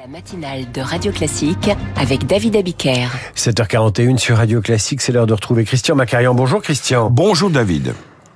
La matinale de Radio Classique avec David Abiker. 7h41 sur Radio Classique, c'est l'heure de retrouver Christian Macarian. Bonjour Christian. Bonjour David.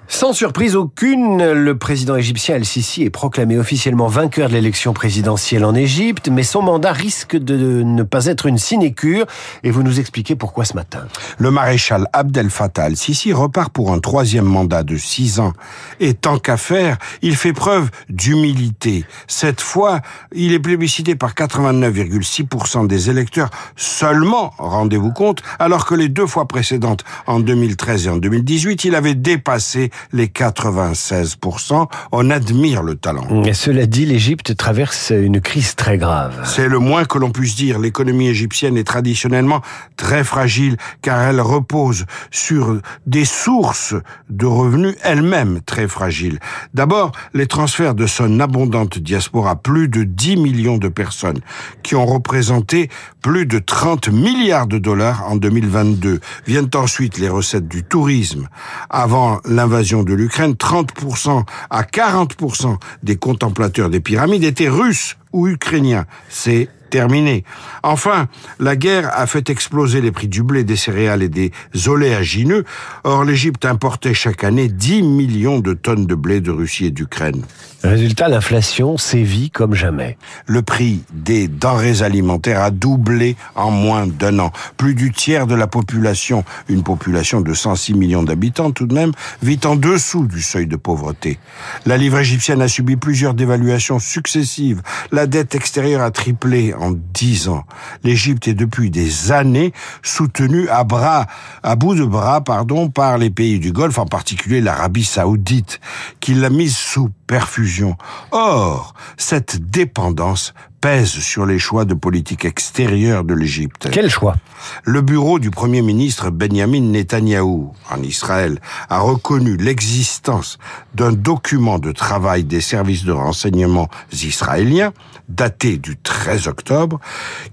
Sans surprise aucune, le président égyptien Al-Sisi est proclamé officiellement vainqueur de l'élection présidentielle en Égypte, mais son mandat risque de ne pas être une sinécure, et vous nous expliquez pourquoi ce matin. Le maréchal Abdel Fattah Al-Sisi repart pour un troisième mandat de six ans, et tant qu'à faire, il fait preuve d'humilité. Cette fois, il est plébiscité par 89,6% des électeurs seulement, rendez-vous compte, alors que les deux fois précédentes, en 2013 et en 2018, il avait dépassé les 96%. On admire le talent. Et cela dit, l'Égypte traverse une crise très grave. C'est le moins que l'on puisse dire. L'économie égyptienne est traditionnellement très fragile car elle repose sur des sources de revenus elles-mêmes très fragiles. D'abord, les transferts de son abondante diaspora, plus de 10 millions de personnes, qui ont représenté plus de 30 milliards de dollars en 2022. Viennent ensuite les recettes du tourisme. Avant l'invasion de l'Ukraine, 30% à 40% des contemplateurs des pyramides étaient russes ou ukrainiens. C'est terminé. Enfin, la guerre a fait exploser les prix du blé, des céréales et des oléagineux. Or, l'Égypte importait chaque année 10 millions de tonnes de blé de Russie et d'Ukraine. Résultat, l'inflation sévit comme jamais. Le prix des denrées alimentaires a doublé en moins d'un an. Plus du tiers de la population, une population de 106 millions d'habitants tout de même, vit en dessous du seuil de pauvreté. La livre égyptienne a subi plusieurs dévaluations successives. La dette extérieure a triplé en dix ans. L'Égypte est depuis des années soutenue à bras, à bout de bras, pardon, par les pays du Golfe, en particulier l'Arabie Saoudite, qui l'a mise sous perfusion. Or, cette dépendance pèse sur les choix de politique extérieure de l'Égypte. Quel choix? Le bureau du Premier ministre Benjamin Netanyahou en Israël a reconnu l'existence d'un document de travail des services de renseignement israéliens daté du 13 octobre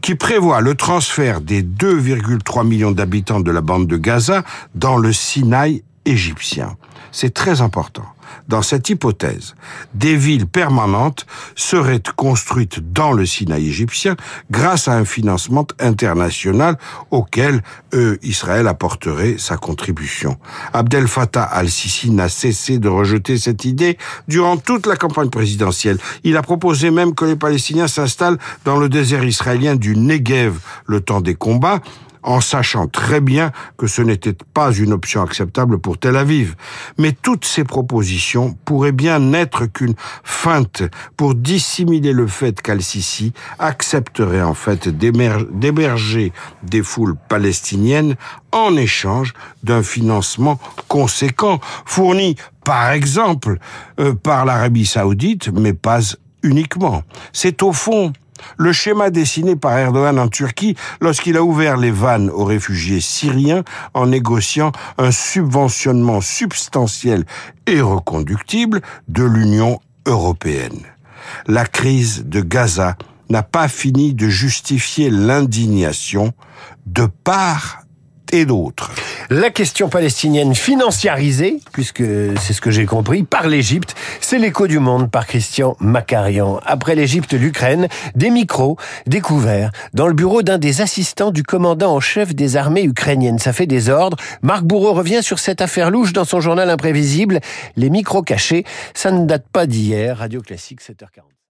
qui prévoit le transfert des 2,3 millions d'habitants de la bande de Gaza dans le Sinaï égyptien. C'est très important. Dans cette hypothèse, des villes permanentes seraient construites dans le Sinaï égyptien grâce à un financement international auquel euh, Israël apporterait sa contribution. Abdel Fattah al-Sisi n'a cessé de rejeter cette idée durant toute la campagne présidentielle. Il a proposé même que les Palestiniens s'installent dans le désert israélien du Negev le temps des combats en sachant très bien que ce n'était pas une option acceptable pour Tel Aviv. Mais toutes ces propositions pourraient bien n'être qu'une feinte pour dissimuler le fait qu'Al-Sisi accepterait en fait d'héberger des foules palestiniennes en échange d'un financement conséquent fourni par exemple euh, par l'Arabie saoudite, mais pas uniquement. C'est au fond le schéma dessiné par Erdogan en Turquie lorsqu'il a ouvert les vannes aux réfugiés syriens en négociant un subventionnement substantiel et reconductible de l'Union européenne. La crise de Gaza n'a pas fini de justifier l'indignation de part et d'autres. La question palestinienne financiarisée, puisque c'est ce que j'ai compris, par l'Égypte, c'est l'écho du monde par Christian Macarian. Après l'Égypte, l'Ukraine, des micros découverts dans le bureau d'un des assistants du commandant en chef des armées ukrainiennes. Ça fait des ordres. Marc Bourreau revient sur cette affaire louche dans son journal imprévisible. Les micros cachés, ça ne date pas d'hier. Radio Classique 7h40.